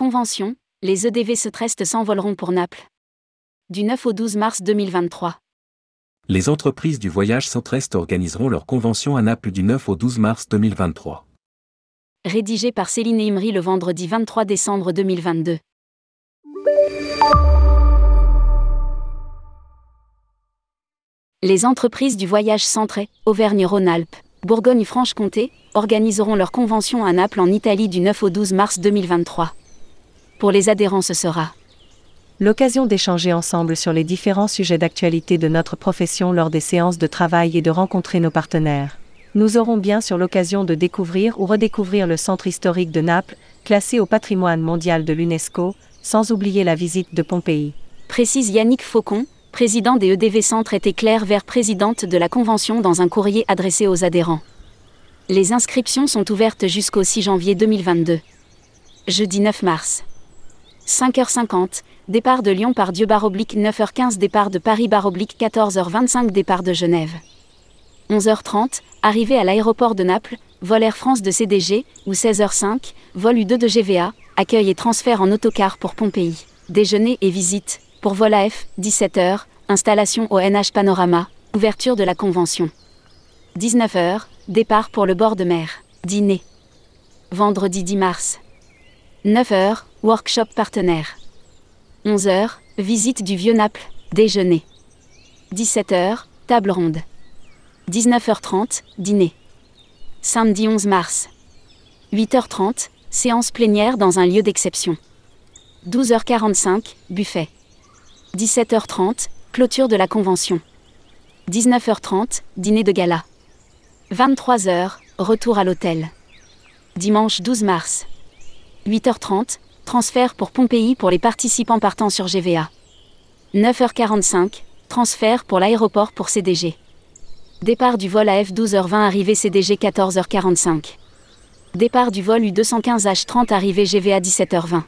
Convention, les EDV Setrest s'envoleront pour Naples. Du 9 au 12 mars 2023. Les entreprises du voyage Centrest organiseront leur convention à Naples du 9 au 12 mars 2023. Rédigé par Céline Imri le vendredi 23 décembre 2022. Les entreprises du voyage centré, Auvergne-Rhône-Alpes, Bourgogne-Franche-Comté, organiseront leur convention à Naples en Italie du 9 au 12 mars 2023. Pour les adhérents, ce sera l'occasion d'échanger ensemble sur les différents sujets d'actualité de notre profession lors des séances de travail et de rencontrer nos partenaires. Nous aurons bien sûr l'occasion de découvrir ou redécouvrir le centre historique de Naples, classé au patrimoine mondial de l'UNESCO, sans oublier la visite de Pompéi. Précise Yannick Faucon, président des EDV Centre et Claire vers présidente de la Convention dans un courrier adressé aux adhérents. Les inscriptions sont ouvertes jusqu'au 6 janvier 2022. Jeudi 9 mars. 5h50, départ de Lyon par Dieu baroblique 9h15 départ de Paris baroblique 14h25 départ de Genève. 11h30, arrivée à l'aéroport de Naples, vol Air France de CDG, ou 16h05, vol U2 de GVA, accueil et transfert en autocar pour Pompéi. Déjeuner et visite, pour vol AF, 17h, installation au NH Panorama, ouverture de la convention. 19h, départ pour le bord de mer, dîner. Vendredi 10 mars. 9h, workshop partenaire. 11h, visite du Vieux Naples, déjeuner. 17h, table ronde. 19h30, dîner. Samedi 11 mars. 8h30, séance plénière dans un lieu d'exception. 12h45, buffet. 17h30, clôture de la convention. 19h30, dîner de gala. 23h, retour à l'hôtel. Dimanche 12 mars. 8h30, transfert pour Pompéi pour les participants partant sur GVA. 9h45, transfert pour l'aéroport pour CDG. Départ du vol AF 12h20 arrivée CDG 14h45. Départ du vol U215H30 arrivée GVA 17h20.